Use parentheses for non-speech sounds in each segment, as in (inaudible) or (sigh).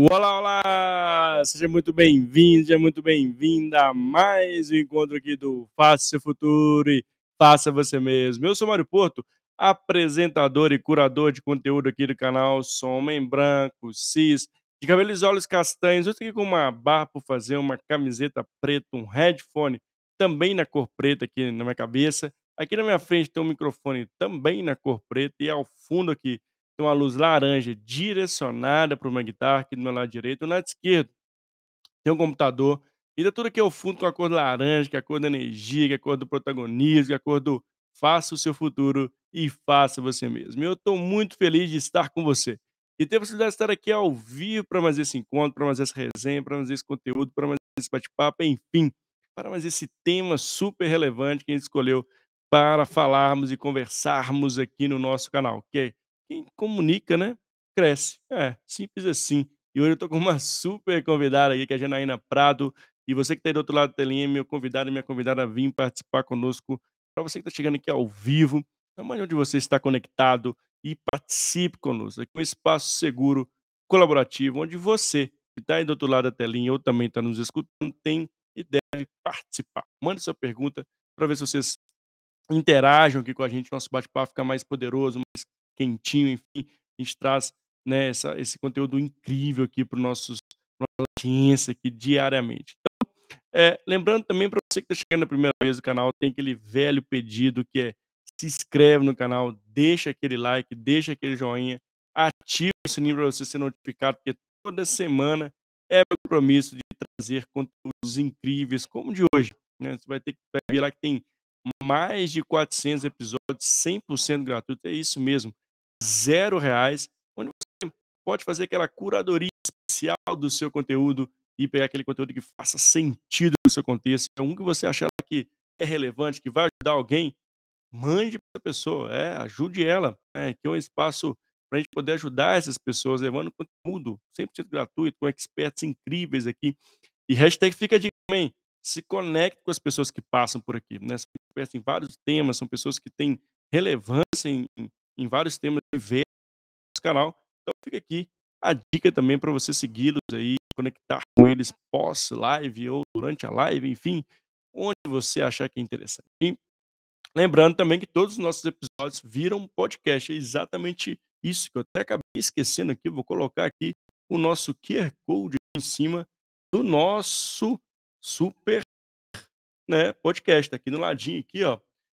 Olá, olá! Seja muito bem-vindo, seja muito bem-vinda a mais um encontro aqui do Faça Seu Futuro e Faça Você Mesmo. Eu sou Mário Porto, apresentador e curador de conteúdo aqui do canal. Sou homem branco, cis, de cabelos e olhos castanhos. Eu estou aqui com uma barra por fazer, uma camiseta preta, um headphone também na cor preta aqui na minha cabeça. Aqui na minha frente tem um microfone também na cor preta e ao fundo aqui tem uma luz laranja direcionada para uma guitarra aqui do meu lado direito. Do lado esquerdo tem um computador. E tá tudo aqui ao fundo com a cor laranja, que é a cor da energia, que é a cor do protagonismo, que é a cor do faça o seu futuro e faça você mesmo. Eu estou muito feliz de estar com você. E ter a possibilidade de estar aqui ao vivo para mais esse encontro, para mais essa resenha, para mais esse conteúdo, para mais esse bate-papo, enfim, para mais esse tema super relevante que a gente escolheu para falarmos e conversarmos aqui no nosso canal, que é quem comunica, né, cresce. É, simples assim. E hoje eu tô com uma (laughs) super convidada aqui, que é a Janaína Prado. E você que está aí do outro lado da telinha, meu convidado e minha convidada a vir participar conosco. Para você que está chegando aqui ao vivo, amanhã onde você está conectado e participe conosco. Aqui é um espaço seguro, colaborativo, onde você que está aí do outro lado da telinha ou também está nos escutando, tem e deve participar. Mande sua pergunta para ver se vocês interajam aqui com a gente, nosso bate-papo fica mais poderoso, mais quentinho, enfim, a gente traz né, essa, esse conteúdo incrível aqui para nossa audiência aqui diariamente. Então, é, lembrando também para você que está chegando a primeira vez no canal, tem aquele velho pedido que é se inscreve no canal, deixa aquele like, deixa aquele joinha, ativa o sininho para você ser notificado, porque toda semana é meu compromisso de trazer conteúdos incríveis, como de hoje. Né? Você vai ter que vai ver lá que tem mais de 400 episódios 100% gratuito, é isso mesmo zero reais, onde você pode fazer aquela curadoria especial do seu conteúdo e pegar aquele conteúdo que faça sentido no seu contexto. É um que você achar que é relevante, que vai ajudar alguém, mande para a pessoa, é, ajude ela, é, que é um espaço para a gente poder ajudar essas pessoas, levando conteúdo 100% gratuito, com experts incríveis aqui. E hashtag fica de também, se conecte com as pessoas que passam por aqui, né? São expertos em vários temas, são pessoas que têm relevância em, em vários temas de ver no canal. Então fica aqui a dica também para você segui-los aí, conectar com eles pós-live ou durante a live, enfim, onde você achar que é interessante. E lembrando também que todos os nossos episódios viram podcast, é exatamente isso que eu até acabei esquecendo aqui, vou colocar aqui o nosso QR Code em cima do nosso super né, podcast, aqui no ladinho aqui, ó,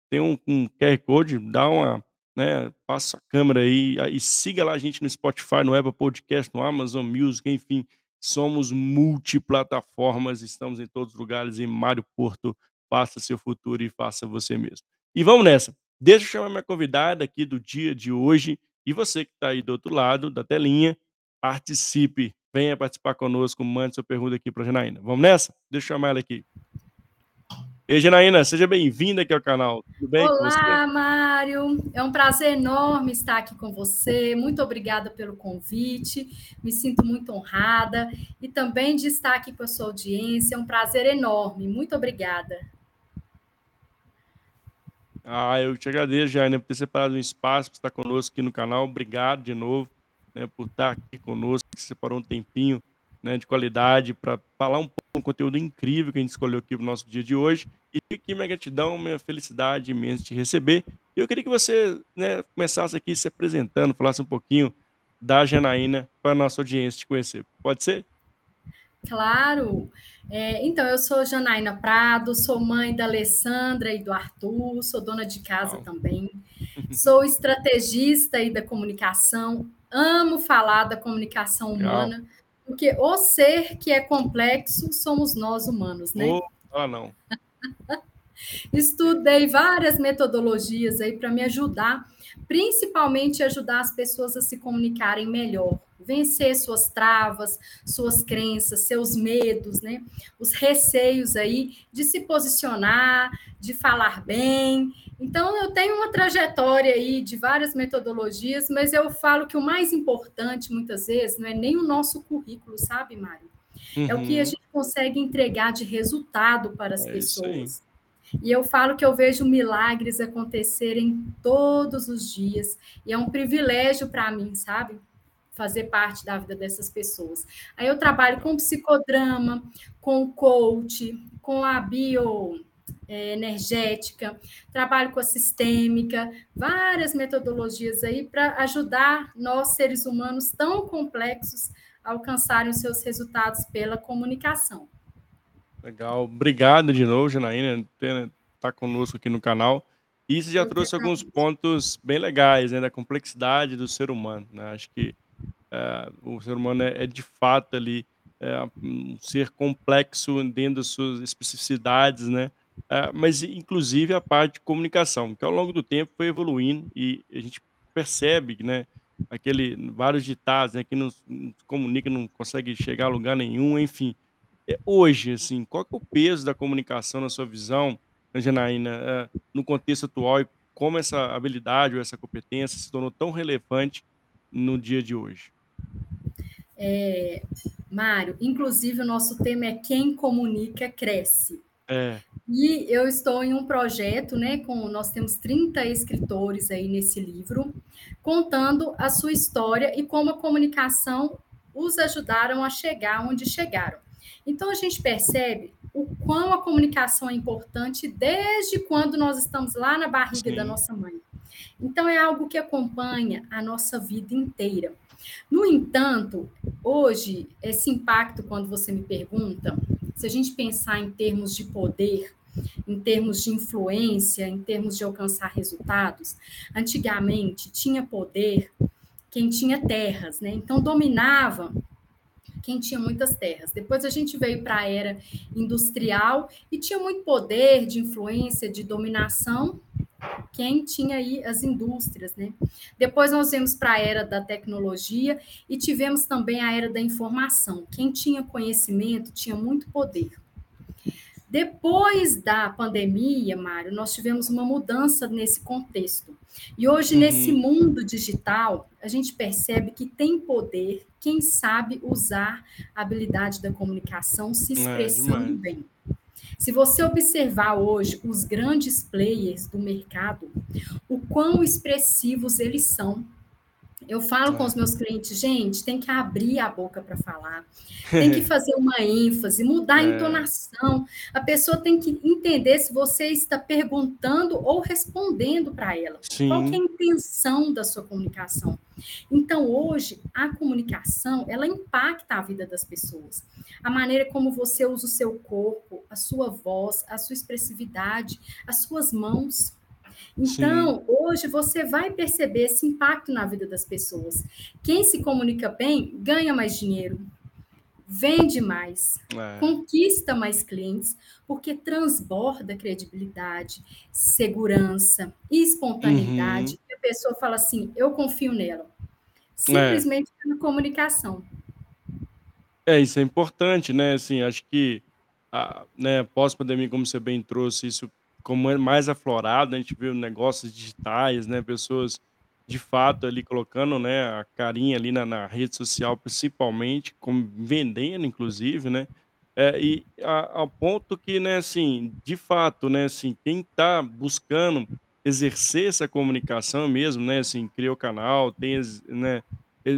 tem um, um QR Code, dá uma né? Passa a câmera aí e siga lá a gente no Spotify, no Apple Podcast, no Amazon Music, enfim. Somos multiplataformas, estamos em todos os lugares. Em Mário Porto, faça seu futuro e faça você mesmo. E vamos nessa. Deixa eu chamar minha convidada aqui do dia de hoje. E você que está aí do outro lado da telinha, participe. Venha participar conosco, mande sua pergunta aqui para a Janaína. Vamos nessa? Deixa eu chamar ela aqui. Ei, Janaína, seja bem-vinda aqui ao canal. Tudo bem Olá, Mário. É um prazer enorme estar aqui com você. Muito obrigada pelo convite. Me sinto muito honrada e também de estar aqui com a sua audiência. É um prazer enorme. Muito obrigada. Ah, eu te agradeço, Janaína, por ter separado um espaço para estar conosco aqui no canal. Obrigado de novo né, por estar aqui conosco, que separou um tempinho né, de qualidade para falar um pouco do conteúdo incrível que a gente escolheu aqui para o nosso dia de hoje. E aqui minha gratidão, minha felicidade imensa de receber. E eu queria que você né, começasse aqui se apresentando, falasse um pouquinho da Janaína para a nossa audiência te conhecer. Pode ser? Claro. É, então, eu sou Janaína Prado, sou mãe da Alessandra e do Arthur, sou dona de casa também. Sou estrategista e da comunicação, amo falar da comunicação humana. Legal porque o ser que é complexo somos nós humanos, né? Oh, ah, não. Estudei várias metodologias aí para me ajudar, principalmente ajudar as pessoas a se comunicarem melhor vencer suas travas, suas crenças, seus medos, né? Os receios aí de se posicionar, de falar bem. Então, eu tenho uma trajetória aí de várias metodologias, mas eu falo que o mais importante, muitas vezes, não é nem o nosso currículo, sabe, Mário? Uhum. É o que a uhum. gente consegue entregar de resultado para as é pessoas. E eu falo que eu vejo milagres acontecerem todos os dias. E é um privilégio para mim, sabe? fazer parte da vida dessas pessoas. Aí eu trabalho com psicodrama, com coach, com a bio é, energética, trabalho com a sistêmica, várias metodologias aí para ajudar nós, seres humanos tão complexos, a alcançarem os seus resultados pela comunicação. Legal. Obrigado de novo, Janaína, por estar tá conosco aqui no canal. E você já Eu trouxe alguns pontos bem legais, né, da complexidade do ser humano, né? Acho que é, o ser humano é, é de fato ali é, um ser complexo dentro das suas especificidades, né? É, mas inclusive a parte de comunicação, que ao longo do tempo foi evoluindo e a gente percebe, né? Aquele vários ditados, né? Que não, não comunica, não consegue chegar a lugar nenhum, enfim. É, hoje, assim, qual é o peso da comunicação na sua visão, Janaína, é, no contexto atual e como essa habilidade ou essa competência se tornou tão relevante no dia de hoje? É, Mário, inclusive o nosso tema é quem comunica cresce. É. E eu estou em um projeto, né, com nós temos 30 escritores aí nesse livro, contando a sua história e como a comunicação os ajudaram a chegar onde chegaram. Então a gente percebe o quão a comunicação é importante desde quando nós estamos lá na barriga Sim. da nossa mãe. Então é algo que acompanha a nossa vida inteira. No entanto, hoje, esse impacto, quando você me pergunta, se a gente pensar em termos de poder, em termos de influência, em termos de alcançar resultados, antigamente tinha poder quem tinha terras, né? Então dominava quem tinha muitas terras. Depois a gente veio para a era industrial e tinha muito poder de influência, de dominação quem tinha aí as indústrias, né? Depois nós vemos para a era da tecnologia e tivemos também a era da informação. Quem tinha conhecimento tinha muito poder. Depois da pandemia, Mário, nós tivemos uma mudança nesse contexto. E hoje, uhum. nesse mundo digital, a gente percebe que tem poder quem sabe usar a habilidade da comunicação se é, expressando é, bem. Se você observar hoje os grandes players do mercado, o quão expressivos eles são eu falo com os meus clientes, gente, tem que abrir a boca para falar, tem que (laughs) fazer uma ênfase, mudar a é. entonação. A pessoa tem que entender se você está perguntando ou respondendo para ela. Sim. Qual é a intenção da sua comunicação? Então, hoje, a comunicação, ela impacta a vida das pessoas. A maneira como você usa o seu corpo, a sua voz, a sua expressividade, as suas mãos. Então, Sim. hoje você vai perceber esse impacto na vida das pessoas. Quem se comunica bem ganha mais dinheiro, vende mais, é. conquista mais clientes, porque transborda credibilidade, segurança e espontaneidade. Uhum. a pessoa fala assim: eu confio nela. Simplesmente é. na comunicação. É, isso é importante, né? Assim, acho que a, né, pós-pandemia, como você bem trouxe, isso como é mais aflorado, a gente vê negócios digitais, né, pessoas de fato ali colocando, né, a carinha ali na, na rede social, principalmente, como vendendo, inclusive, né, é, e ao ponto que, né, assim, de fato, né, assim, quem está buscando exercer essa comunicação mesmo, né, assim, cria o canal, tem, né,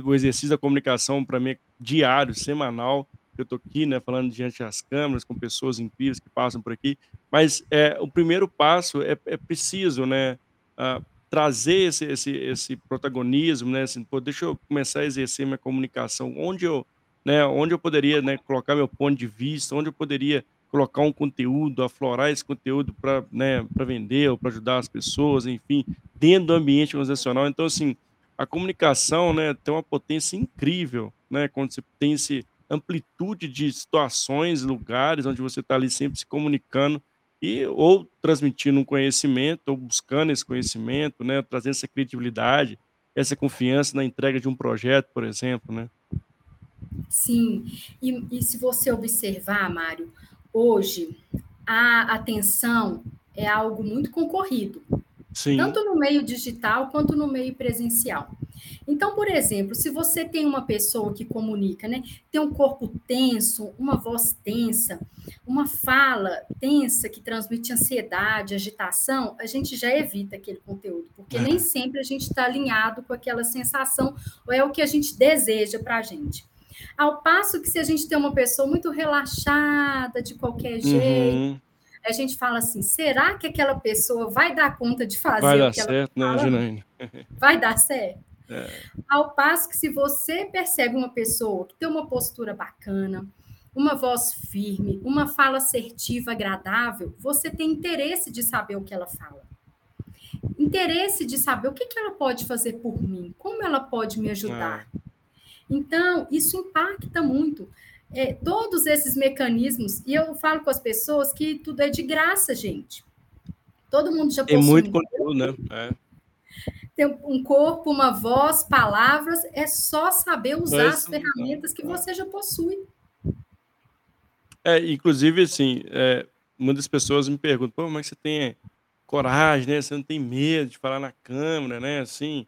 o exercício da comunicação para mim é diário, semanal, eu estou aqui, né, falando diante das câmeras, com pessoas incríveis que passam por aqui, mas é, o primeiro passo é, é preciso, né, uh, trazer esse, esse, esse protagonismo, né, assim, pô, deixa eu começar a exercer minha comunicação, onde eu, né, onde eu poderia, né, colocar meu ponto de vista, onde eu poderia colocar um conteúdo, aflorar esse conteúdo para né, vender ou para ajudar as pessoas, enfim, dentro do ambiente organizacional. Então, assim, a comunicação né, tem uma potência incrível, né, quando você tem esse, amplitude de situações, lugares onde você está ali sempre se comunicando e ou transmitindo um conhecimento, ou buscando esse conhecimento, né, trazendo essa credibilidade, essa confiança na entrega de um projeto, por exemplo, né? Sim, e, e se você observar, Mário, hoje a atenção é algo muito concorrido, Sim. tanto no meio digital quanto no meio presencial. Então, por exemplo, se você tem uma pessoa que comunica, né, tem um corpo tenso, uma voz tensa, uma fala tensa que transmite ansiedade, agitação, a gente já evita aquele conteúdo, porque nem sempre a gente está alinhado com aquela sensação ou é o que a gente deseja para a gente. Ao passo que se a gente tem uma pessoa muito relaxada de qualquer jeito, uhum. A gente fala assim: será que aquela pessoa vai dar conta de fazer vai dar o que certo, né, Janaína? Vai dar certo? É. Ao passo que se você percebe uma pessoa que tem uma postura bacana, uma voz firme, uma fala assertiva, agradável, você tem interesse de saber o que ela fala. Interesse de saber o que, que ela pode fazer por mim, como ela pode me ajudar. É. Então, isso impacta muito. É, todos esses mecanismos, e eu falo com as pessoas que tudo é de graça, gente. Todo mundo já Tem muito conteúdo, né? É. Tem um corpo, uma voz, palavras, é só saber usar as ferramentas que você já possui. É, inclusive, assim, é, muitas pessoas me perguntam, pô, mas você tem coragem, né? Você não tem medo de falar na câmera, né? Assim,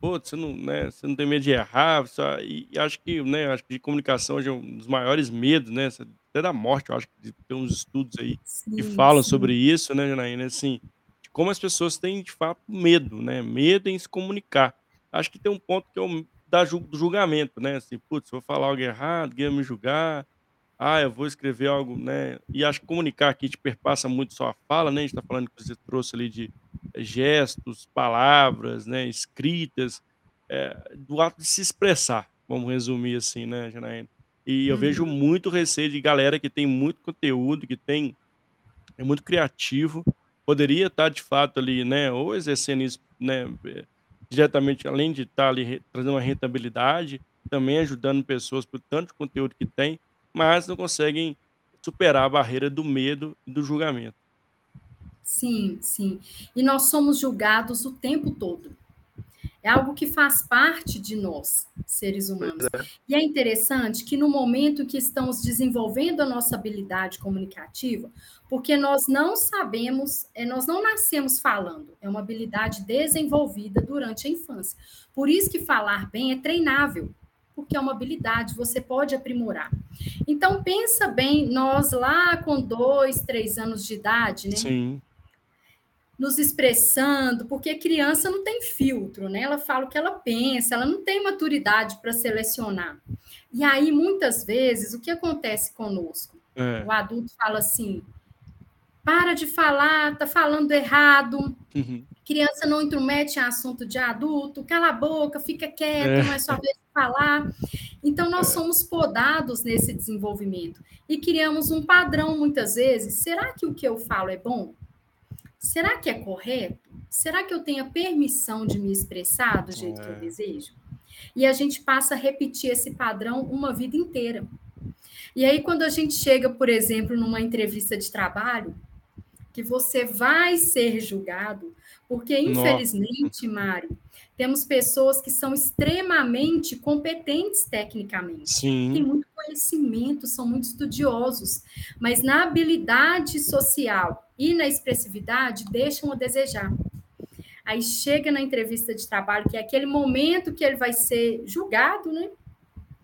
pô, você não, né, você não tem medo de errar, só, e, e, acho que, né, acho que de comunicação hoje é um dos maiores medos, né, até da morte, eu acho que tem uns estudos aí sim, que falam sim. sobre isso, né, Janaína, assim, de como as pessoas têm, de fato, medo, né, medo em se comunicar. Acho que tem um ponto que é o da, do julgamento, né, assim, putz, vou falar algo errado, alguém vai me julgar, ah, eu vou escrever algo, né, e acho que comunicar aqui te perpassa muito só a fala, né, a gente tá falando que você trouxe ali de gestos, palavras, né, escritas, é, do ato de se expressar, vamos resumir assim, né, Janaína? E eu vejo uhum. muito receio de galera que tem muito conteúdo, que tem é muito criativo, poderia estar de fato ali, né, ou exercendo isso, né, diretamente, além de estar ali trazendo uma rentabilidade, também ajudando pessoas por tanto conteúdo que tem, mas não conseguem superar a barreira do medo e do julgamento. Sim, sim. E nós somos julgados o tempo todo. É algo que faz parte de nós, seres humanos. É. E é interessante que no momento que estamos desenvolvendo a nossa habilidade comunicativa, porque nós não sabemos, é, nós não nascemos falando, é uma habilidade desenvolvida durante a infância. Por isso que falar bem é treinável, porque é uma habilidade, você pode aprimorar. Então, pensa bem, nós lá com dois, três anos de idade, né? Sim nos expressando, porque criança não tem filtro, né? Ela fala o que ela pensa, ela não tem maturidade para selecionar. E aí, muitas vezes, o que acontece conosco? É. O adulto fala assim: para de falar, tá falando errado. Uhum. Criança não intromete em assunto de adulto, cala a boca, fica quieto, é. não é só vez de falar. Então, nós somos podados nesse desenvolvimento e criamos um padrão muitas vezes. Será que o que eu falo é bom? será que é correto? Será que eu tenho a permissão de me expressar do jeito é. que eu é. desejo? E a gente passa a repetir esse padrão uma vida inteira. E aí, quando a gente chega, por exemplo, numa entrevista de trabalho, que você vai ser julgado, porque, infelizmente, Nossa. Mário, temos pessoas que são extremamente competentes tecnicamente, Sim. têm muito conhecimento, são muito estudiosos, mas na habilidade social e na expressividade deixam a desejar. Aí chega na entrevista de trabalho, que é aquele momento que ele vai ser julgado, né?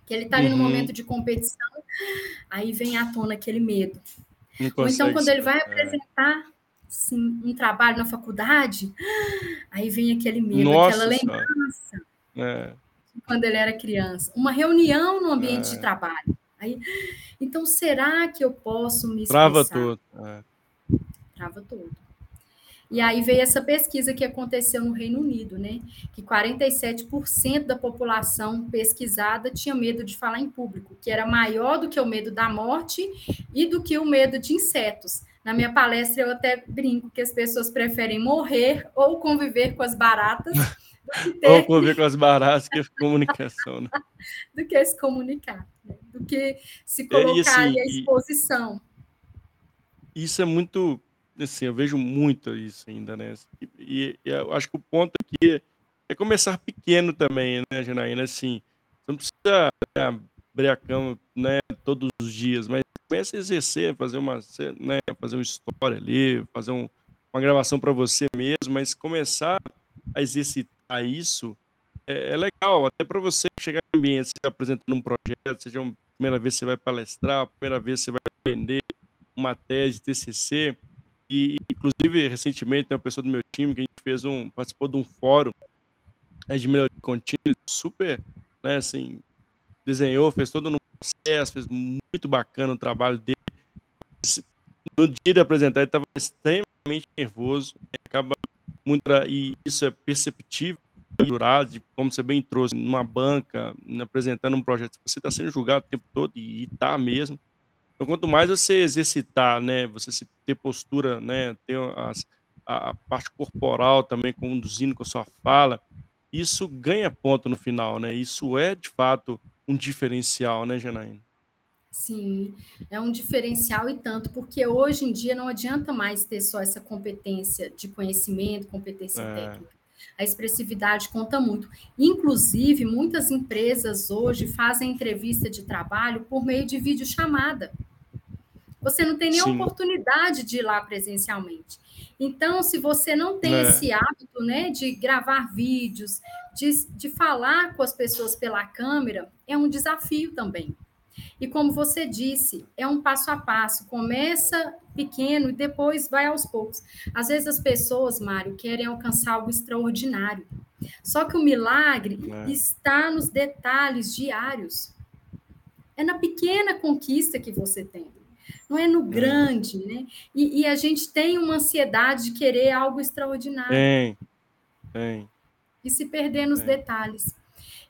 Que ele está ali uhum. no momento de competição, aí vem à tona aquele medo. Ou então, quando ele vai apresentar sim, um trabalho na faculdade, aí vem aquele medo, Nossa, aquela lembrança. É. Quando ele era criança. Uma reunião no ambiente é. de trabalho. Aí, então, será que eu posso me expressar? Trava tudo. É trava tudo. E aí veio essa pesquisa que aconteceu no Reino Unido, né? Que 47% da população pesquisada tinha medo de falar em público, que era maior do que o medo da morte e do que o medo de insetos. Na minha palestra, eu até brinco que as pessoas preferem morrer ou conviver com as baratas. (laughs) Ter... ou conviver com as baratas que comunicação, né? (laughs) do que se comunicar, né? do que se colocar é, assim, ali à exposição. Isso é muito assim, eu vejo muito isso ainda, né? E, e eu acho que o ponto aqui é começar pequeno também, né, Janaína? Assim, você não precisa abrir a cama né, todos os dias, mas começa a exercer, fazer uma, né, fazer uma história ali, fazer um, uma gravação para você mesmo, mas começar a exercitar isso é, é legal, até para você chegar em ambiente, você apresentando um projeto, seja a primeira vez que você vai palestrar, a primeira vez que você vai vender uma tese, TCC, e inclusive recentemente tem uma pessoa do meu time que a gente fez um, participou de um fórum né, de melhoria contínua, super, né, assim, desenhou, fez todo um processo, fez muito bacana o trabalho dele. No dia de apresentar, ele estava extremamente nervoso, acaba muito, e isso é perceptível de, como você bem trouxe, numa banca, apresentando um projeto, você está sendo julgado o tempo todo e está mesmo. Então, quanto mais você exercitar, né, você ter postura, né, ter as, a, a, parte corporal também conduzindo com a sua fala, isso ganha ponto no final, né? Isso é de fato um diferencial, né, Janaína? Sim, é um diferencial e tanto, porque hoje em dia não adianta mais ter só essa competência de conhecimento, competência é. técnica. A expressividade conta muito. Inclusive, muitas empresas hoje fazem entrevista de trabalho por meio de videochamada. Você não tem nem Sim. oportunidade de ir lá presencialmente. Então, se você não tem é. esse hábito né, de gravar vídeos, de, de falar com as pessoas pela câmera, é um desafio também. E como você disse, é um passo a passo. Começa pequeno e depois vai aos poucos. Às vezes as pessoas, Mário, querem alcançar algo extraordinário. Só que o milagre é. está nos detalhes diários. É na pequena conquista que você tem. Não é no é. grande, né? E, e a gente tem uma ansiedade de querer algo extraordinário. Tem, tem. E se perder nos tem. detalhes.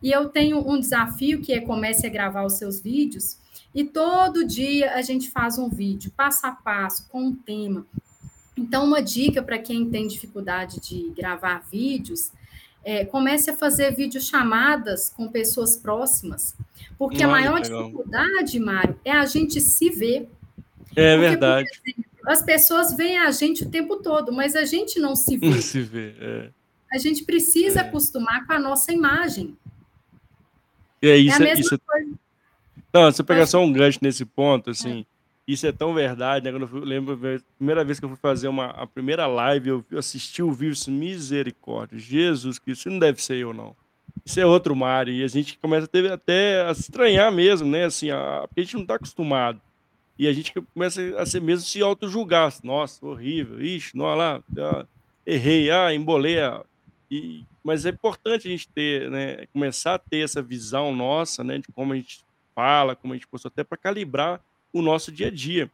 E eu tenho um desafio que é comece a gravar os seus vídeos e todo dia a gente faz um vídeo passo a passo com um tema. Então, uma dica para quem tem dificuldade de gravar vídeos é, comece a fazer videochamadas com pessoas próximas. Porque a maior legal. dificuldade, Mário, é a gente se ver. É porque, verdade. Exemplo, as pessoas veem a gente o tempo todo, mas a gente não se vê. Não se vê, é. A gente precisa é. acostumar com a nossa imagem. É, isso, é, isso coisa. Não, se eu pegar só um gancho nesse ponto, assim, é. isso é tão verdade, né? Quando eu fui, lembro a primeira vez que eu fui fazer uma, a primeira live, eu assisti o vídeo, misericórdia, Jesus, que isso não deve ser eu, não. Isso é outro mar, e a gente começa a ter, até a se estranhar mesmo, né? Assim, a, porque a gente não está acostumado. E a gente começa a ser mesmo se auto-julgar. Nossa, horrível, ixi, não, lá, errei, ah, embolei. Ah, e mas é importante a gente ter, né, começar a ter essa visão nossa, né, de como a gente fala, como a gente postou, até para calibrar o nosso dia a dia.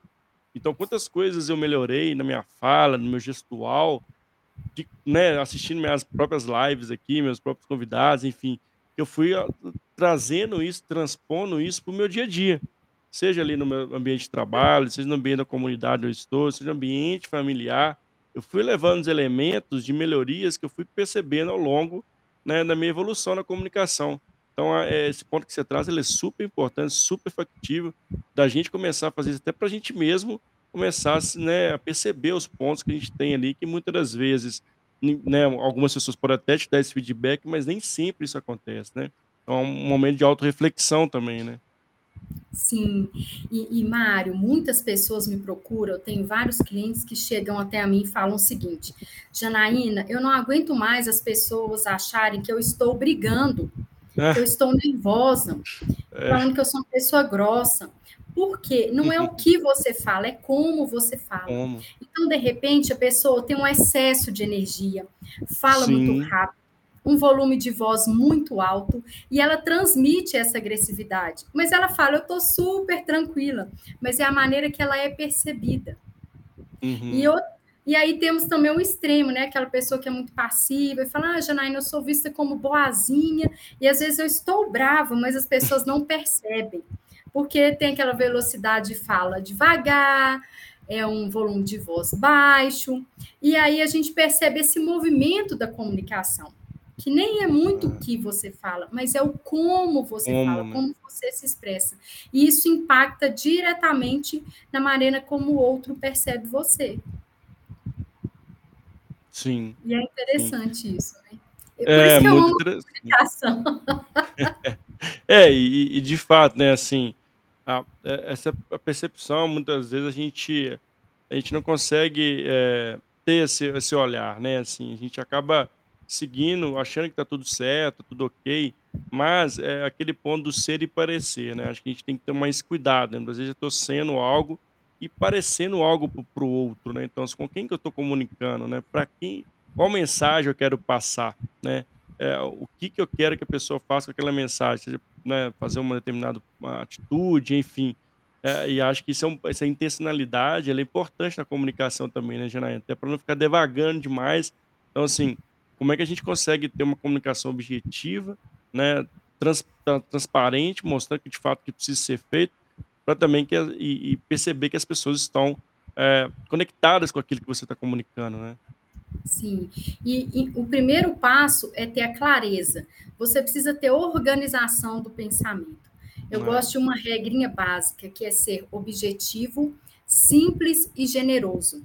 Então, quantas coisas eu melhorei na minha fala, no meu gestual, de, né, assistindo minhas próprias lives aqui, meus próprios convidados, enfim, eu fui trazendo isso, transpondo isso para o meu dia a dia. Seja ali no meu ambiente de trabalho, seja no ambiente da comunidade onde eu estou, seja no ambiente familiar, eu fui levando os elementos de melhorias que eu fui percebendo ao longo né, da minha evolução na comunicação. Então, é, esse ponto que você traz ele é super importante, super factível, da gente começar a fazer isso até para a gente mesmo começar né, a perceber os pontos que a gente tem ali, que muitas das vezes, né, algumas pessoas podem até te dar esse feedback, mas nem sempre isso acontece, né? Então, é um momento de autorreflexão também, né? Sim, e, e Mário, muitas pessoas me procuram, eu tenho vários clientes que chegam até a mim e falam o seguinte, Janaína, eu não aguento mais as pessoas acharem que eu estou brigando, é. que eu estou nervosa, é. falando que eu sou uma pessoa grossa, porque não é o (laughs) que você fala, é como você fala. Como? Então, de repente, a pessoa tem um excesso de energia, fala Sim. muito rápido, um volume de voz muito alto e ela transmite essa agressividade. Mas ela fala, eu estou super tranquila, mas é a maneira que ela é percebida. Uhum. E, eu, e aí temos também o extremo, né? Aquela pessoa que é muito passiva e fala, ah, Janaína, eu sou vista como boazinha, e às vezes eu estou brava, mas as pessoas não percebem, porque tem aquela velocidade de fala devagar, é um volume de voz baixo, e aí a gente percebe esse movimento da comunicação que nem é muito o que você fala, mas é o como você como, fala, né? como você se expressa. E isso impacta diretamente na maneira como o outro percebe você. Sim. E é interessante sim. isso, né? É, por é, isso que eu amo comunicação. (laughs) é, e, e, de fato, né, assim, a, é, essa percepção, muitas vezes a gente, a gente não consegue é, ter esse, esse olhar, né, assim, a gente acaba seguindo, achando que está tudo certo, tudo ok, mas é aquele ponto do ser e parecer, né? Acho que a gente tem que ter mais cuidado, né? Às vezes eu estou sendo algo e parecendo algo para o outro, né? Então, assim, com quem que eu estou comunicando, né? Para quem, qual mensagem eu quero passar, né? É, o que que eu quero que a pessoa faça com aquela mensagem, seja, né, fazer uma determinada atitude, enfim. É, e acho que isso é um, essa intencionalidade é importante na comunicação também, né, Janaína? Até para não ficar devagando demais. Então, assim, como é que a gente consegue ter uma comunicação objetiva, né, trans, transparente, mostrando que de fato que precisa ser feito, para também que, e, e, perceber que as pessoas estão é, conectadas com aquilo que você está comunicando, né? Sim, e, e, o primeiro passo é ter a clareza. Você precisa ter organização do pensamento. Eu é. gosto de uma regrinha básica, que é ser objetivo, simples e generoso.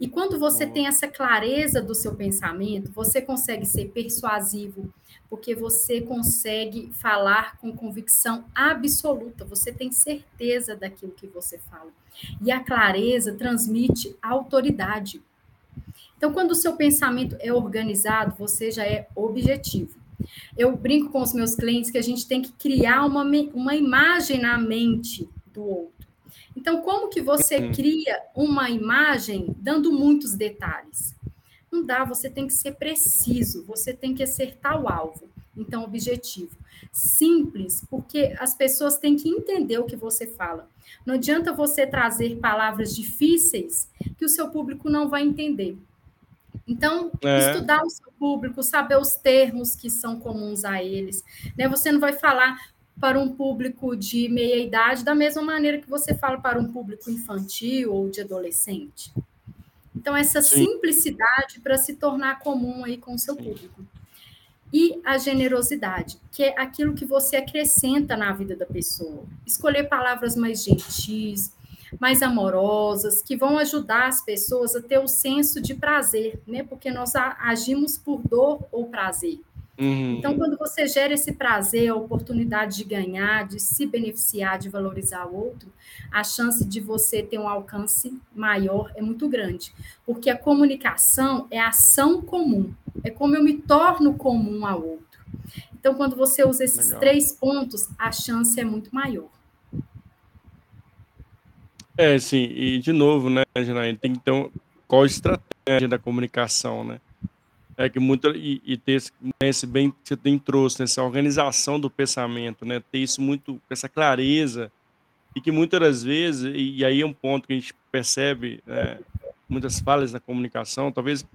E quando você tem essa clareza do seu pensamento, você consegue ser persuasivo, porque você consegue falar com convicção absoluta, você tem certeza daquilo que você fala. E a clareza transmite autoridade. Então, quando o seu pensamento é organizado, você já é objetivo. Eu brinco com os meus clientes que a gente tem que criar uma, uma imagem na mente do outro. Então, como que você uhum. cria uma imagem dando muitos detalhes? Não dá, você tem que ser preciso, você tem que acertar o alvo. Então, objetivo. Simples, porque as pessoas têm que entender o que você fala. Não adianta você trazer palavras difíceis que o seu público não vai entender. Então, é. estudar o seu público, saber os termos que são comuns a eles. Né? Você não vai falar, para um público de meia idade da mesma maneira que você fala para um público infantil ou de adolescente. Então, essa Sim. simplicidade para se tornar comum aí com o seu público. E a generosidade, que é aquilo que você acrescenta na vida da pessoa. Escolher palavras mais gentis, mais amorosas, que vão ajudar as pessoas a ter o senso de prazer, né? Porque nós agimos por dor ou prazer. Uhum. Então, quando você gera esse prazer, a oportunidade de ganhar, de se beneficiar, de valorizar o outro, a chance de você ter um alcance maior é muito grande. Porque a comunicação é ação comum, é como eu me torno comum ao outro. Então, quando você usa esses Legal. três pontos, a chance é muito maior. É, sim, e de novo, né, Janaína, tem então qual a estratégia da comunicação, né? É que muito e, e ter esse, né, esse bem que você tem trouxe, né, essa organização do pensamento, né? Ter isso muito, essa clareza e que muitas das vezes e, e aí é um ponto que a gente percebe é, muitas falhas na comunicação, talvez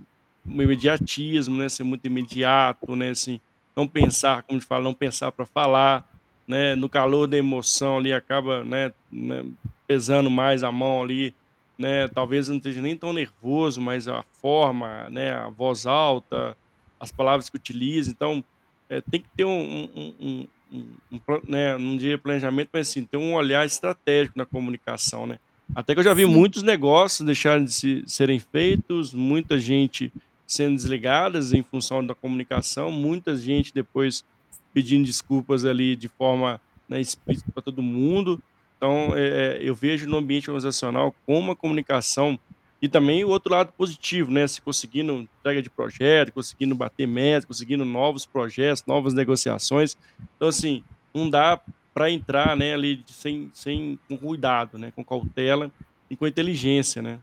o imediatismo, né? Ser muito imediato, né? Assim, não pensar, como a gente fala, não pensar para falar, né? No calor da emoção ali acaba, né, né? Pesando mais a mão ali né? Talvez não esteja nem tão nervoso, mas a forma, né? A voz alta, as palavras que utiliza. Então, é, tem que ter um, um, um, um, né? Não diria planejamento, mas assim, ter um olhar estratégico na comunicação, né? Até que eu já vi Sim. muitos negócios deixarem de se, serem feitos, muita gente sendo desligadas em função da comunicação, muita gente depois pedindo desculpas ali de forma né, explícita para todo mundo. Então, é, é, eu vejo no ambiente organizacional como a comunicação e também o outro lado positivo, né? Se conseguindo entrega de projeto, conseguindo bater metas, conseguindo novos projetos, novas negociações. Então, assim, não dá para entrar né, ali sem, sem com cuidado, né? Com cautela e com inteligência, né?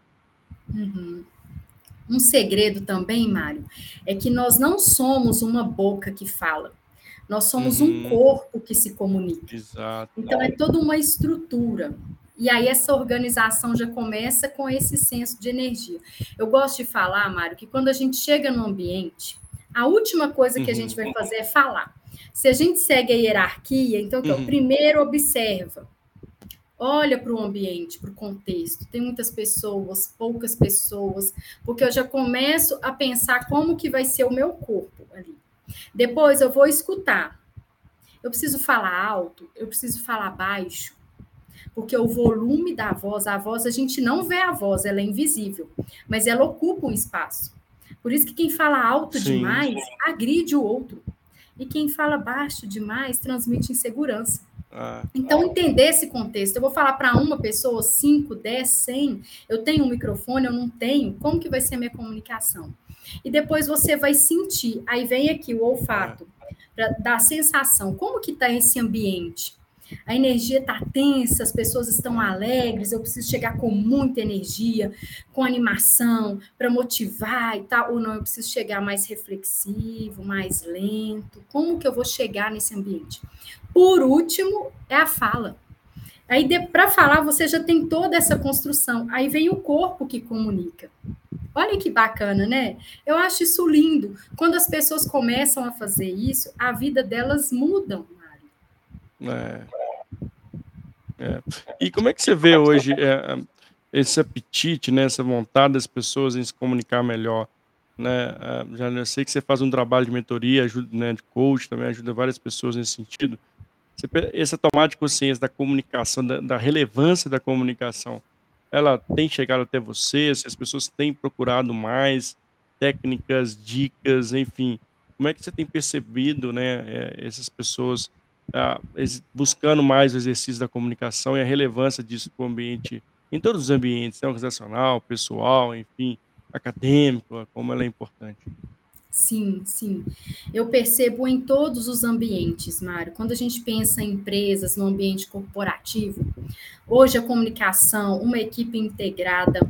Uhum. Um segredo também, Mário, é que nós não somos uma boca que fala. Nós somos uhum. um corpo que se comunica. Exato. Então é toda uma estrutura. E aí essa organização já começa com esse senso de energia. Eu gosto de falar, Mário, que quando a gente chega no ambiente, a última coisa que a gente vai uhum. fazer é falar. Se a gente segue a hierarquia, então que é o uhum. primeiro observa, olha para o ambiente, para o contexto. Tem muitas pessoas, poucas pessoas, porque eu já começo a pensar como que vai ser o meu corpo ali. Depois eu vou escutar. Eu preciso falar alto, eu preciso falar baixo, porque o volume da voz, a voz, a gente não vê a voz, ela é invisível, mas ela ocupa um espaço. Por isso que quem fala alto Sim. demais agride o outro. E quem fala baixo demais transmite insegurança. Ah. Então, entender esse contexto. Eu vou falar para uma pessoa, 5, 10, 100. Eu tenho um microfone, eu não tenho. Como que vai ser a minha comunicação? E depois você vai sentir. Aí vem aqui o olfato, para dar sensação. Como que está esse ambiente? A energia está tensa, as pessoas estão alegres, eu preciso chegar com muita energia, com animação, para motivar e tal, ou não, eu preciso chegar mais reflexivo, mais lento. Como que eu vou chegar nesse ambiente? Por último, é a fala. Aí, para falar, você já tem toda essa construção. Aí vem o corpo que comunica. Olha que bacana, né? Eu acho isso lindo. Quando as pessoas começam a fazer isso, a vida delas muda, Mário. É. É. E como é que você vê hoje é, esse apetite, né, essa vontade das pessoas em se comunicar melhor? Né? É, já sei que você faz um trabalho de mentoria, ajuda, né, de coach, também ajuda várias pessoas nesse sentido. Você, essa tomada de consciência da comunicação, da, da, relevância da comunicação, ela tem chegado até você? Se as pessoas têm procurado mais técnicas, dicas, enfim, como é que você tem percebido, né, é, essas pessoas ah, buscando mais o exercício da comunicação e a relevância disso para o ambiente, em todos os ambientes, né, organizacional, pessoal, enfim, acadêmico, como ela é importante? Sim, sim. Eu percebo em todos os ambientes, Mário. Quando a gente pensa em empresas, no ambiente corporativo, hoje a comunicação, uma equipe integrada,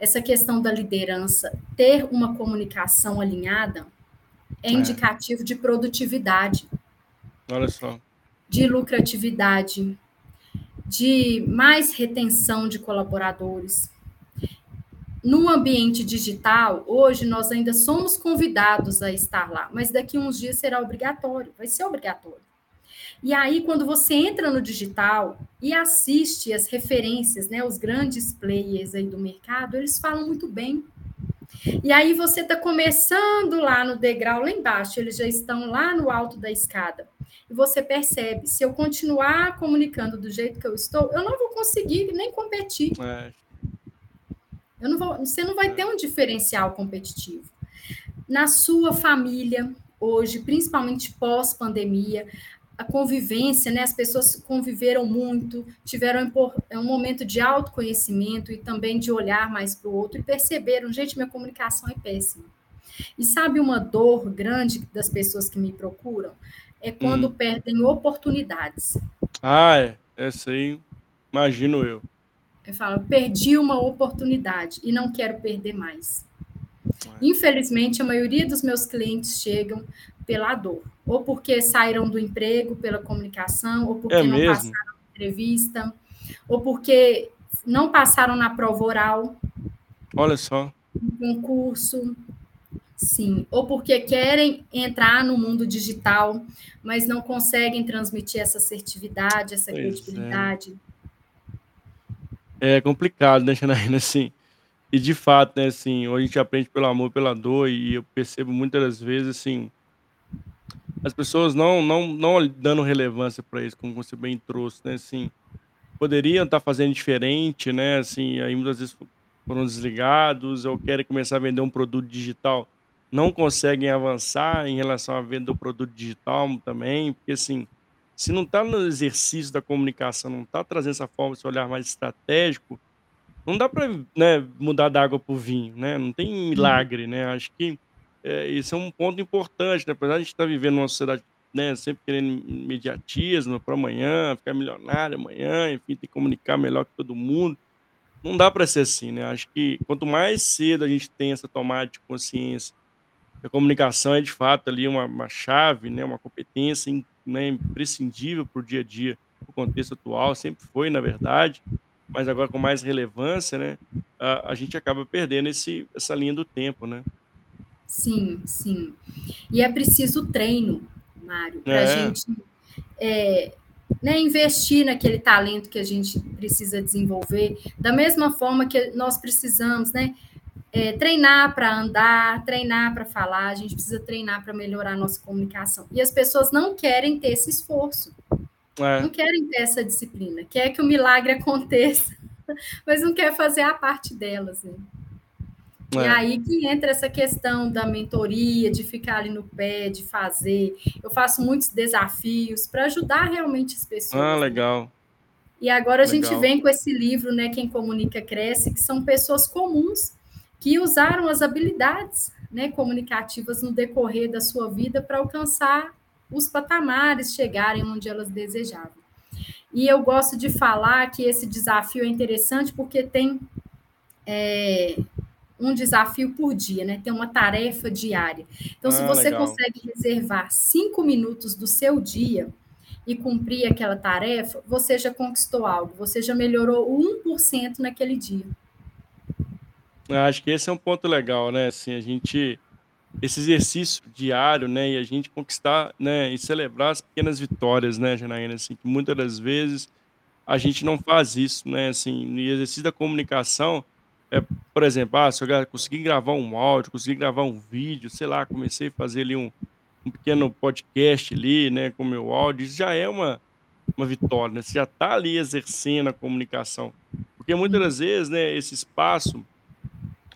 essa questão da liderança, ter uma comunicação alinhada é, é. indicativo de produtividade. Olha só. De lucratividade, de mais retenção de colaboradores no ambiente digital, hoje nós ainda somos convidados a estar lá, mas daqui a uns dias será obrigatório, vai ser obrigatório. E aí, quando você entra no digital e assiste as referências, né, os grandes players aí do mercado, eles falam muito bem. E aí você está começando lá no degrau lá embaixo, eles já estão lá no alto da escada. E você percebe, se eu continuar comunicando do jeito que eu estou, eu não vou conseguir nem competir. É eu não vou, você não vai ter um diferencial competitivo. Na sua família, hoje, principalmente pós-pandemia, a convivência, né? As pessoas conviveram muito, tiveram um momento de autoconhecimento e também de olhar mais para o outro e perceberam, gente, minha comunicação é péssima. E sabe uma dor grande das pessoas que me procuram? É quando hum. perdem oportunidades. Ah, é. Essa aí, imagino eu. Eu falo, perdi uma oportunidade e não quero perder mais. Infelizmente, a maioria dos meus clientes chegam pela dor, ou porque saíram do emprego pela comunicação, ou porque é não mesmo? passaram na entrevista, ou porque não passaram na prova oral. Olha só. Um concurso. Sim, ou porque querem entrar no mundo digital, mas não conseguem transmitir essa assertividade, essa pois é. credibilidade. É. É complicado, né, Janaína, (laughs) assim. E de fato, né, assim, a gente aprende pelo amor, pela dor, e eu percebo muitas das vezes, assim, as pessoas não não não dando relevância para isso, como você bem trouxe, né, assim, poderiam estar tá fazendo diferente, né, assim, aí muitas vezes foram desligados ou querem começar a vender um produto digital, não conseguem avançar em relação à venda do produto digital também, porque assim, se não está no exercício da comunicação, não está trazendo essa forma, esse olhar mais estratégico, não dá para né, mudar da água para o vinho, né? Não tem uhum. milagre, né? Acho que é, isso é um ponto importante, né? Apesar de a gente estar tá vivendo numa sociedade né, sempre querendo imediatismo para amanhã, ficar milionário amanhã, enfim, ter que comunicar melhor que todo mundo. Não dá para ser assim, né? Acho que quanto mais cedo a gente tem essa tomada de consciência, a comunicação é de fato ali uma, uma chave, né, uma competência né, imprescindível para o dia a dia, o contexto atual, sempre foi, na verdade, mas agora com mais relevância, né, a, a gente acaba perdendo esse, essa linha do tempo, né? Sim, sim. E é preciso treino, Mário, para a é. gente é, né, investir naquele talento que a gente precisa desenvolver, da mesma forma que nós precisamos, né? É, treinar para andar, treinar para falar, a gente precisa treinar para melhorar a nossa comunicação. E as pessoas não querem ter esse esforço, é. não querem ter essa disciplina, quer que o milagre (laughs) aconteça, mas não quer fazer a parte delas. Né? É. E aí que entra essa questão da mentoria, de ficar ali no pé, de fazer. Eu faço muitos desafios para ajudar realmente as pessoas. Ah, legal. Né? E agora a Legal. gente vem com esse livro, né? Quem Comunica Cresce, que são pessoas comuns que usaram as habilidades né, comunicativas no decorrer da sua vida para alcançar os patamares, chegarem onde elas desejavam. E eu gosto de falar que esse desafio é interessante porque tem é, um desafio por dia, né? Tem uma tarefa diária. Então, ah, se você legal. consegue reservar cinco minutos do seu dia e cumprir aquela tarefa, você já conquistou algo, você já melhorou 1% naquele dia. Eu acho que esse é um ponto legal, né? Assim, a gente esse exercício diário, né, e a gente conquistar, né, e celebrar as pequenas vitórias, né, Janaína, assim, que muitas das vezes a gente não faz isso, né, assim, no exercício da comunicação, é, por exemplo, ah, se eu conseguir gravar um áudio, conseguir gravar um vídeo, sei lá, comecei a fazer ali um, um pequeno podcast ali, né, com meu áudio, isso já é uma, uma vitória, né, você já está ali exercendo a comunicação, porque muitas das vezes, né, esse espaço,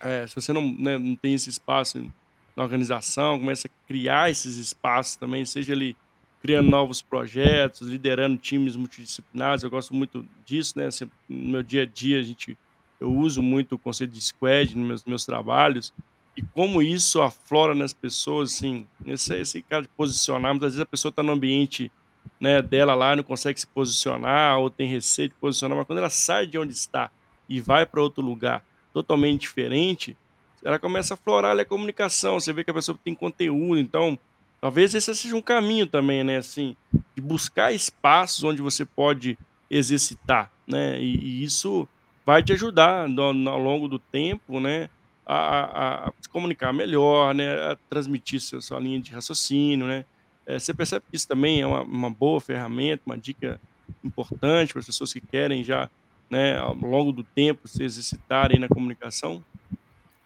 é, se você não, né, não tem esse espaço na organização, começa a criar esses espaços também, seja ali criando novos projetos, liderando times multidisciplinares, eu gosto muito disso, né? No meu dia a dia, a gente, eu uso muito o conceito de squad nos meus, meus trabalhos, e como isso aflora nas pessoas, assim, esse, esse cara de posicionar, muitas vezes a pessoa está no ambiente né, dela lá, não consegue se posicionar, ou tem receio de posicionar, mas quando ela sai de onde está e vai para outro lugar totalmente diferente, ela começa a florar a comunicação, você vê que a pessoa tem conteúdo, então talvez esse seja um caminho também, né, assim, de buscar espaços onde você pode exercitar, né, e, e isso vai te ajudar no, no, ao longo do tempo, né, a, a, a, se comunicar melhor, né, a transmitir sua, sua linha de raciocínio, né, é, você percebe que isso também é uma, uma boa ferramenta, uma dica importante para as pessoas que querem já, né, ao longo do tempo se exercitarem na comunicação?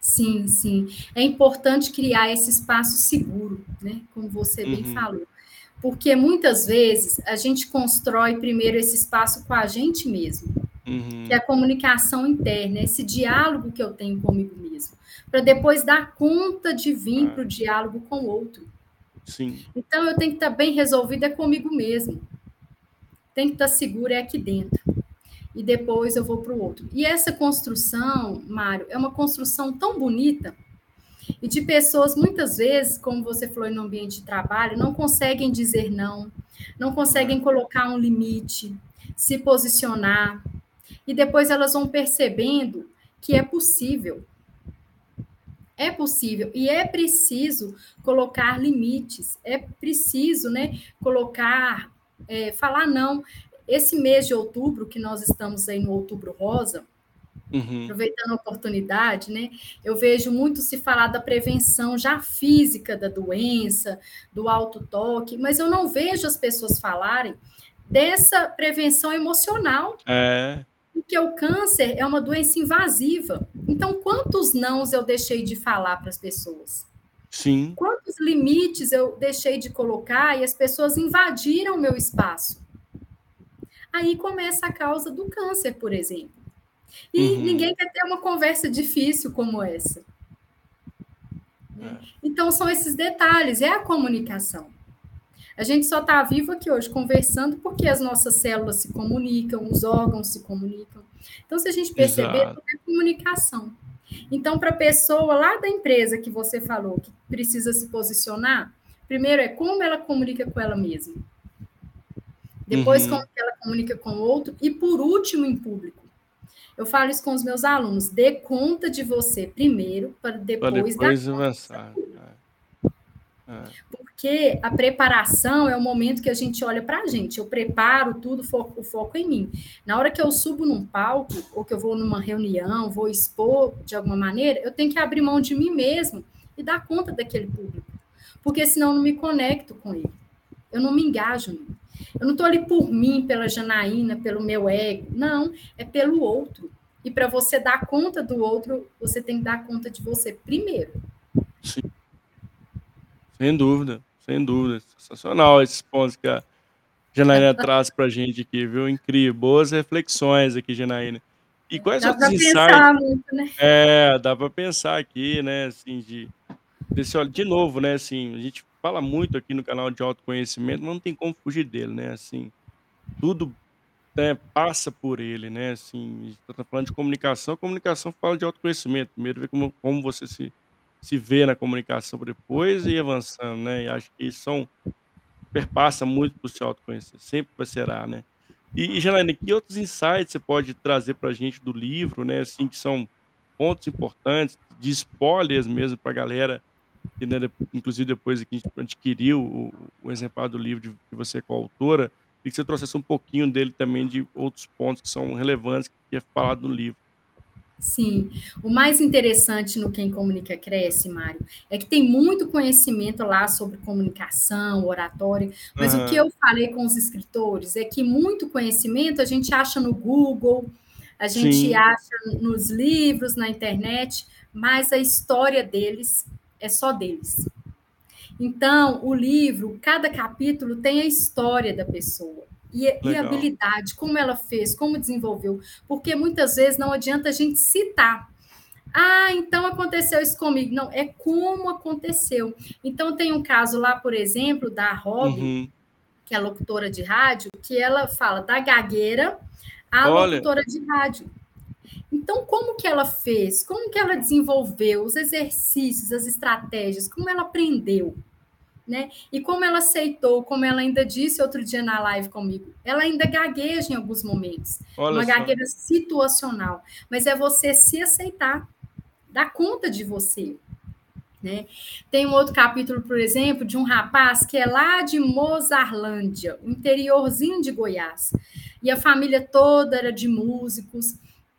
Sim, sim. É importante criar esse espaço seguro, né? Como você bem uhum. falou. Porque muitas vezes a gente constrói primeiro esse espaço com a gente mesmo, uhum. que é a comunicação interna, esse diálogo que eu tenho comigo mesmo, para depois dar conta de vir ah. para o diálogo com o outro. Sim. Então eu tenho que estar bem resolvida comigo mesmo. Tem que estar segura é aqui dentro e depois eu vou para o outro. E essa construção, Mário, é uma construção tão bonita e de pessoas, muitas vezes, como você falou no ambiente de trabalho, não conseguem dizer não, não conseguem colocar um limite, se posicionar, e depois elas vão percebendo que é possível. É possível e é preciso colocar limites, é preciso, né, colocar, é, falar não. Esse mês de outubro, que nós estamos aí no outubro rosa, uhum. aproveitando a oportunidade, né? Eu vejo muito se falar da prevenção já física da doença, do alto toque, mas eu não vejo as pessoas falarem dessa prevenção emocional. É. Porque o câncer é uma doença invasiva. Então, quantos nãos eu deixei de falar para as pessoas? Sim. Quantos limites eu deixei de colocar e as pessoas invadiram o meu espaço? Aí começa a causa do câncer, por exemplo. E uhum. ninguém quer ter uma conversa difícil como essa. É. Então, são esses detalhes, é a comunicação. A gente só está vivo aqui hoje conversando porque as nossas células se comunicam, os órgãos se comunicam. Então, se a gente perceber, é comunicação. Então, para a pessoa lá da empresa que você falou, que precisa se posicionar, primeiro é como ela comunica com ela mesma depois uhum. como ela comunica com o outro, e por último, em público. Eu falo isso com os meus alunos, dê conta de você primeiro, para depois, depois dar avançar. É. é. Porque a preparação é o momento que a gente olha para a gente. Eu preparo tudo, foco, o foco em mim. Na hora que eu subo num palco, ou que eu vou numa reunião, vou expor de alguma maneira, eu tenho que abrir mão de mim mesmo e dar conta daquele público. Porque senão eu não me conecto com ele. Eu não me engajo nele. Eu não estou ali por mim, pela Janaína, pelo meu ego. Não, é pelo outro. E para você dar conta do outro, você tem que dar conta de você primeiro. Sim. Sem dúvida, sem dúvida. Sensacional esses pontos que a Janaína (laughs) traz para a gente aqui, viu? Incrível. Boas reflexões aqui, Janaína. E quais dá outros insights? Muito, né? É, dá para pensar aqui, né? Assim, de, desse, de novo, né? Assim, a gente fala muito aqui no canal de autoconhecimento, mas não tem como fugir dele, né? Assim, tudo né, passa por ele, né? Assim, está falando de comunicação, comunicação fala de autoconhecimento. Primeiro, ver como, como você se se vê na comunicação depois e avançando, né, e acho que são perpassa muito para o seu autoconhecer, sempre vai será, né. E e que outros insights você pode trazer para a gente do livro, né, assim, que são pontos importantes, de spoilers mesmo para a galera, que, né, de inclusive depois que a gente adquiriu o o exemplar do livro de que você é coautora, e que você trouxesse um pouquinho dele também, de outros pontos que são relevantes, que é falado no livro. Sim. O mais interessante no Quem Comunica Cresce, Mário, é que tem muito conhecimento lá sobre comunicação, oratória, mas o que eu falei com os escritores é que muito conhecimento a gente acha no Google, a gente Sim. acha nos livros, na internet, mas a história deles é só deles. Então, o livro, cada capítulo tem a história da pessoa e a e a habilidade, como ela fez, como desenvolveu, porque muitas vezes não adianta a gente citar. "Ah, então aconteceu isso comigo", não, é como aconteceu. Então tem um caso lá, por exemplo, da Roby, Uhum. que é locutora de rádio, que ela fala da gagueira à Olha. locutora de rádio. Então como que ela fez? Como que ela desenvolveu os exercícios, as estratégias, como ela aprendeu, né. E como ela aceitou, como ela ainda disse outro dia na live comigo, ela ainda gagueja em alguns momentos, Olha uma só. gagueira situacional, mas é você se aceitar, dar conta de você, né. Tem um outro capítulo, por exemplo, de um rapaz que é lá de Mozarlândia, interiorzinho de Goiás, e a família toda era de músicos,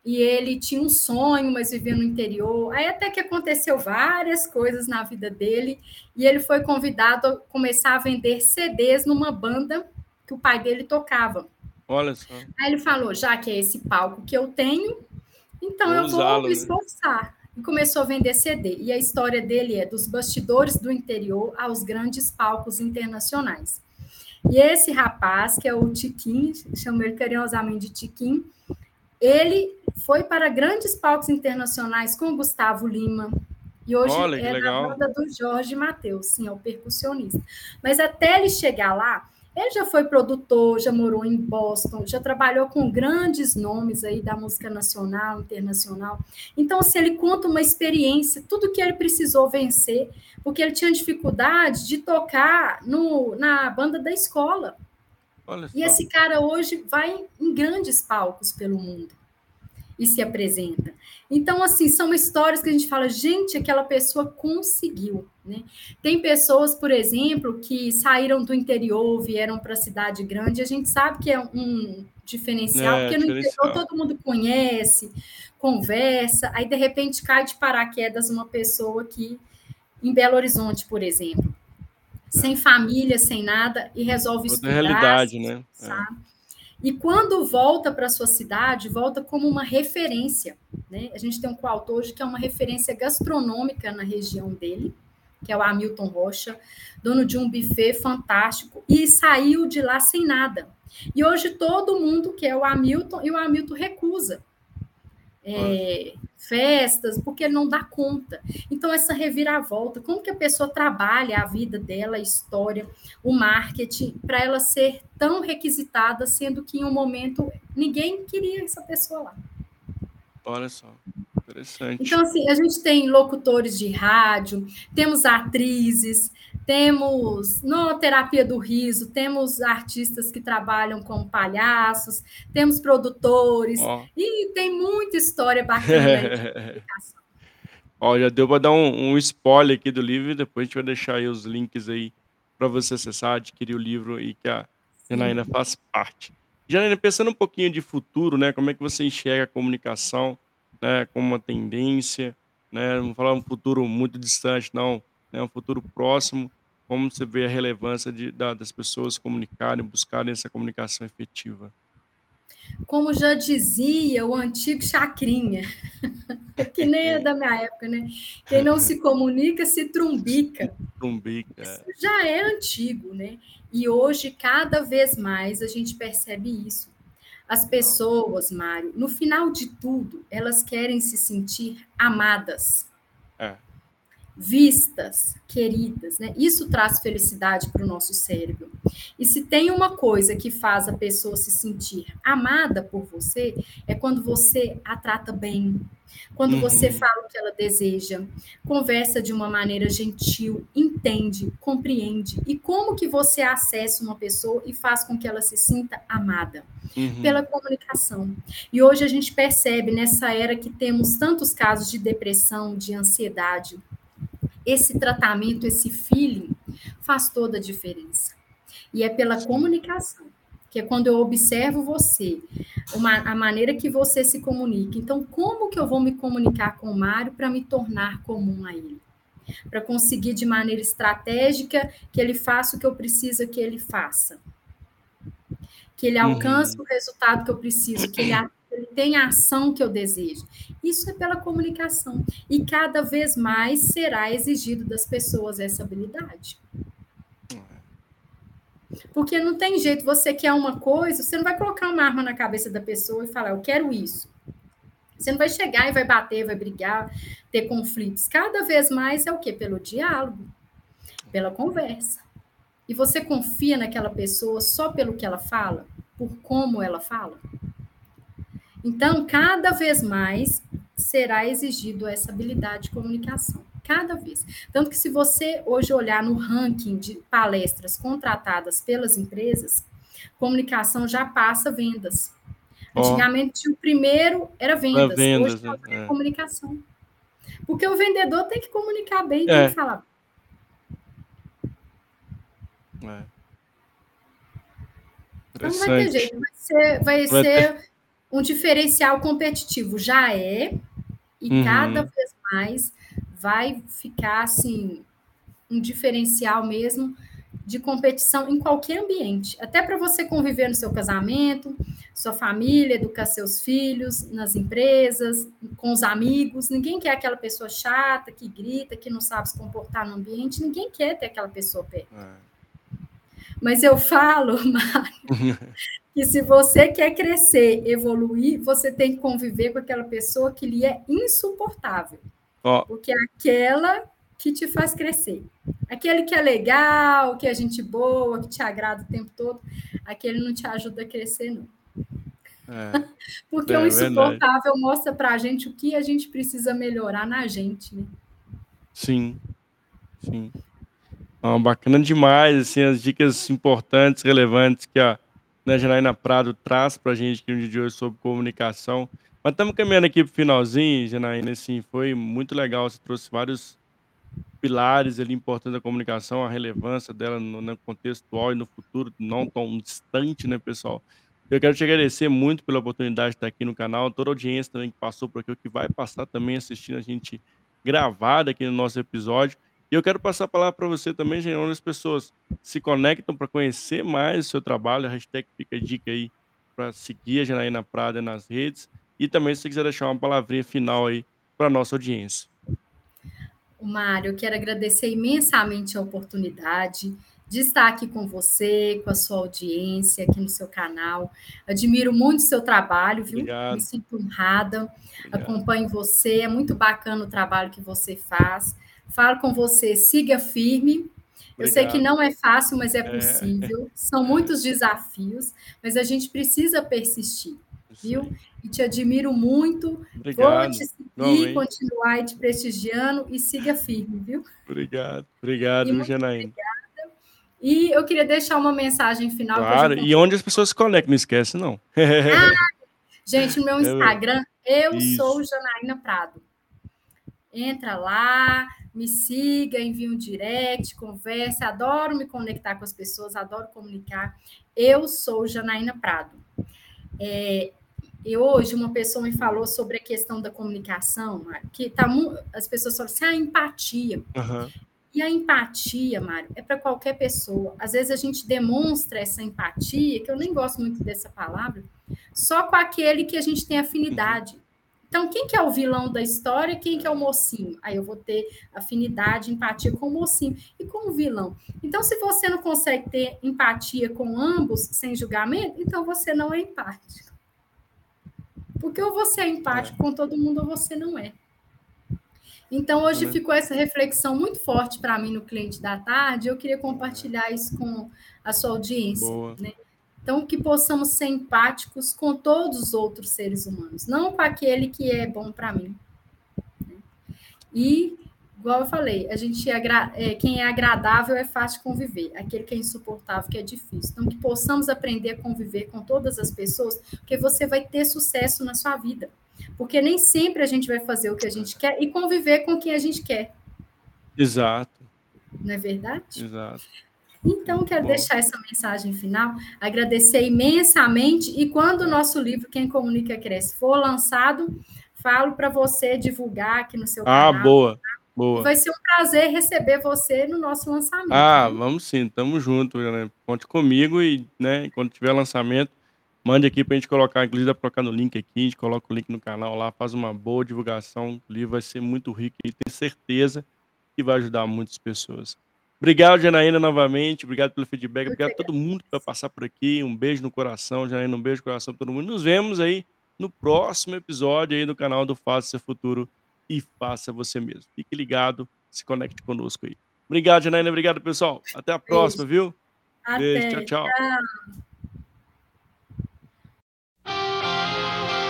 e ele tinha um sonho, mas vivia no interior, aí até que aconteceu várias coisas na vida dele, e ele foi convidado a começar a vender CDs numa banda que o pai dele tocava. Olha só. Aí ele falou: "Já que é esse palco que eu tenho, então eu vou me né. esforçar", e começou a vender CD. E a história dele é dos bastidores do interior aos grandes palcos internacionais. E esse rapaz, que é o Tiquinho, chamo ele carinhosamente de Tiquinho, ele foi para grandes palcos internacionais com o Gustavo Lima, e hoje Olha, é legal. banda do Jorge Mateus, sim, é o percussionista. Mas até ele chegar lá, ele já foi produtor, já morou em Boston, já trabalhou com grandes nomes aí da música nacional, internacional. Então, assim, ele conta uma experiência, tudo que ele precisou vencer, porque ele tinha dificuldade de tocar no na banda da escola. Olha E só. esse cara hoje vai em grandes palcos pelo mundo e se apresenta. Então, assim, são histórias que a gente fala: "Gente, aquela pessoa conseguiu", né. Tem pessoas, por exemplo, que saíram do interior, vieram para a cidade grande, a gente sabe que é um diferencial, É, porque no interior diferencial. todo mundo conhece, conversa, aí de repente cai de paraquedas uma pessoa aqui em Belo Horizonte, por exemplo, sem É. família, sem nada, e resolve Outra estudar, realidade, né. É. E quando volta para sua cidade, volta como uma referência, né. A gente tem um coautor hoje que é uma referência gastronômica na região dele, que é o Hamilton Rocha, dono de um buffet fantástico, e saiu de lá sem nada. E hoje todo mundo quer o Hamilton, e o Hamilton recusa, eh, festas, porque ele não dá conta. Então essa reviravolta, como que a pessoa trabalha a vida dela, a história, o marketing, para ela ser tão requisitada, sendo que em um momento ninguém queria essa pessoa lá. Olha só, interessante. Então, assim, a gente tem locutores de rádio, temos atrizes, temos no terapia do riso, temos artistas que trabalham como palhaços, temos produtores, Ó. e tem muita história bacana. (laughs) Ó, já deu para dar um um spoiler aqui do livro e depois a gente vai deixar aí os links aí para você acessar, adquirir o livro e que a Janaína faz parte. Janaína, pensando um pouquinho de futuro, né, como é que você enxerga a comunicação, né, como uma tendência, né, não falar um futuro muito distante não, né, um futuro próximo, como você vê a relevância de da das pessoas comunicarem, buscarem essa comunicação efetiva? Como já dizia o antigo Chacrinha, (laughs) que nem é da minha época, né, "Quem não se comunica se trumbica". Trumbica, Isso é. já é antigo, né, e hoje cada vez mais a gente percebe isso. As pessoas, Mário, no final de tudo, elas querem se sentir amadas. Vistas, queridas, né, isso traz felicidade para o nosso cérebro. E se tem uma coisa que faz a pessoa se sentir amada por você, é quando você a trata bem, quando uhum. você fala o que ela deseja, conversa de uma maneira gentil, entende, compreende. E como que você acessa uma pessoa e faz com que ela se sinta amada? Uhum. Pela comunicação. E hoje a gente percebe nessa era que temos tantos casos de depressão, de ansiedade, esse tratamento, esse feeling faz toda a diferença. E é pela comunicação, que é quando eu observo você, uma, a maneira que você se comunica. Então, como que eu vou me comunicar com o Mário para me tornar comum a ele? Para conseguir de maneira estratégica que ele faça o que eu preciso que ele faça. Que ele alcance uhum. o resultado que eu preciso, que ele (clears throat) ele tem a ação que eu desejo. Isso é pela comunicação. E cada vez mais será exigido das pessoas essa habilidade. Porque não tem jeito, você quer uma coisa, você não vai colocar uma arma na cabeça da pessoa e falar, eu quero isso. Você não vai chegar e vai bater, vai brigar, ter conflitos. Cada vez mais é o quê? Pelo diálogo, pela conversa. E você confia naquela pessoa só pelo que ela fala, por como ela fala? Então, cada vez mais será exigido essa habilidade de comunicação. Cada vez. Tanto que, se você hoje olhar no ranking de palestras contratadas pelas empresas, comunicação já passa vendas. Oh. Antigamente, o primeiro era vendas, vendas hoje é, é comunicação. Porque o vendedor tem que comunicar bem, é. tem que falar. É. Então não vai ter jeito, vai ser, vai, vai ser um diferencial competitivo já é, e uhum. cada vez mais vai ficar assim um diferencial mesmo de competição em qualquer ambiente, até para você conviver no seu casamento, sua família, educar seus filhos, nas empresas, com os amigos. Ninguém quer aquela pessoa chata que grita, que não sabe se comportar no ambiente. Ninguém quer ter aquela pessoa perto. É. Mas eu falo, (laughs) Mário, (laughs) que se você quer crescer, evoluir, você tem que conviver com aquela pessoa que lhe é insuportável. Oh. Porque é aquela que te faz crescer. Aquele que é legal, que é gente boa, que te agrada o tempo todo, aquele não te ajuda a crescer, não. É, (laughs) Porque é, o insuportável verdade. mostra para a gente o que a gente precisa melhorar na gente, né? Sim, sim. Ah, bacana demais, assim, as dicas importantes, relevantes que a né, Janaína Prado traz para a gente aqui no dia de hoje sobre comunicação. Mas estamos caminhando aqui para o finalzinho, Janaína, assim, foi muito legal, você trouxe vários pilares ali importantes da comunicação, a relevância dela no, no contexto e no futuro, não tão distante, né, pessoal? Eu quero te agradecer muito pela oportunidade de estar aqui no canal, toda a audiência também que passou por aqui, que vai passar também assistindo a gente gravada aqui no nosso episódio. E eu quero passar a palavra para você também, gente, onde as pessoas se conectam para conhecer mais o seu trabalho. A hashtag fica a dica aí para seguir a Janaína Prada nas redes. E também, se você quiser deixar uma palavrinha final aí para a nossa audiência. Mário, eu quero agradecer imensamente a oportunidade de estar aqui com você, com a sua audiência aqui no seu canal. Admiro muito o seu trabalho, viu? Obrigado. Me sinto honrada. Obrigado. Acompanho você, é muito bacana o trabalho que você faz. Falo com você, siga firme. Obrigado. Eu sei que não é fácil, mas é, é. possível. É. (laughs) São muitos desafios, mas a gente precisa persistir, viu? E te admiro muito. Obrigado. Vou te seguir, continuar te prestigiando e siga firme, viu? Obrigado, obrigado, Janaína. E eu queria deixar uma mensagem final. Claro, e onde as pessoas se conectam, não esquece, não. Ah, (laughs) gente, no meu é Instagram, eu Isso. sou Janaína Prado. Entra lá, me siga, envie um direct, converse. Adoro me conectar com as pessoas, adoro comunicar. Eu sou Janaína Prado. É, e hoje uma pessoa me falou sobre a questão da comunicação, que tá, as pessoas falam assim, a ah, empatia. Uhum. E a empatia, Mário, é para qualquer pessoa. Às vezes a gente demonstra essa empatia, que eu nem gosto muito dessa palavra, só com aquele que a gente tem afinidade. Então, quem que é o vilão da história e quem que é o mocinho? Aí eu vou ter afinidade, empatia com o mocinho e com o vilão. Então, se você não consegue ter empatia com ambos sem julgamento, então você não é empático. Porque ou você é empático com todo mundo ou você não é. Então, hoje né? ficou essa reflexão muito forte para mim no cliente da tarde. Eu queria compartilhar isso com a sua audiência. Né? Então, que possamos ser empáticos com todos os outros seres humanos, não com aquele que é bom para mim. E, igual eu falei, a gente é, é, quem é agradável é fácil de conviver, aquele que é insuportável que é difícil. Então, que possamos aprender a conviver com todas as pessoas, porque você vai ter sucesso na sua vida. Porque nem sempre a gente vai fazer o que a gente quer e conviver com quem a gente quer. Exato. Não é verdade? Exato. Então, quero Bom. deixar essa mensagem final, agradecer imensamente. E quando o nosso livro, Quem Comunica Cresce, for lançado, falo para você divulgar aqui no seu ah, canal. Ah, boa. Boa. Vai ser um prazer receber você no nosso lançamento. Ah, vamos sim, tamo junto, né? Conte comigo e, né, quando tiver lançamento, Mande aqui para a gente colocar, inclusive dá para colocar no link aqui, a gente coloca o link no canal lá, faz uma boa divulgação, o livro vai ser muito rico e tenho certeza que vai ajudar muitas pessoas. Obrigado, Janaína, novamente. Obrigado pelo feedback. Obrigado a todo mundo que vai passar por aqui. Um beijo no coração, Janaína. Um beijo no coração para todo mundo. Nos vemos aí no próximo episódio aí do canal do Faça Seu Futuro e Faça Você Mesmo. Fique ligado, se conecte conosco aí. Obrigado, Janaína. Obrigado, pessoal. Até a próxima, viu? Até. Beijo, tchau. tchau. tchau.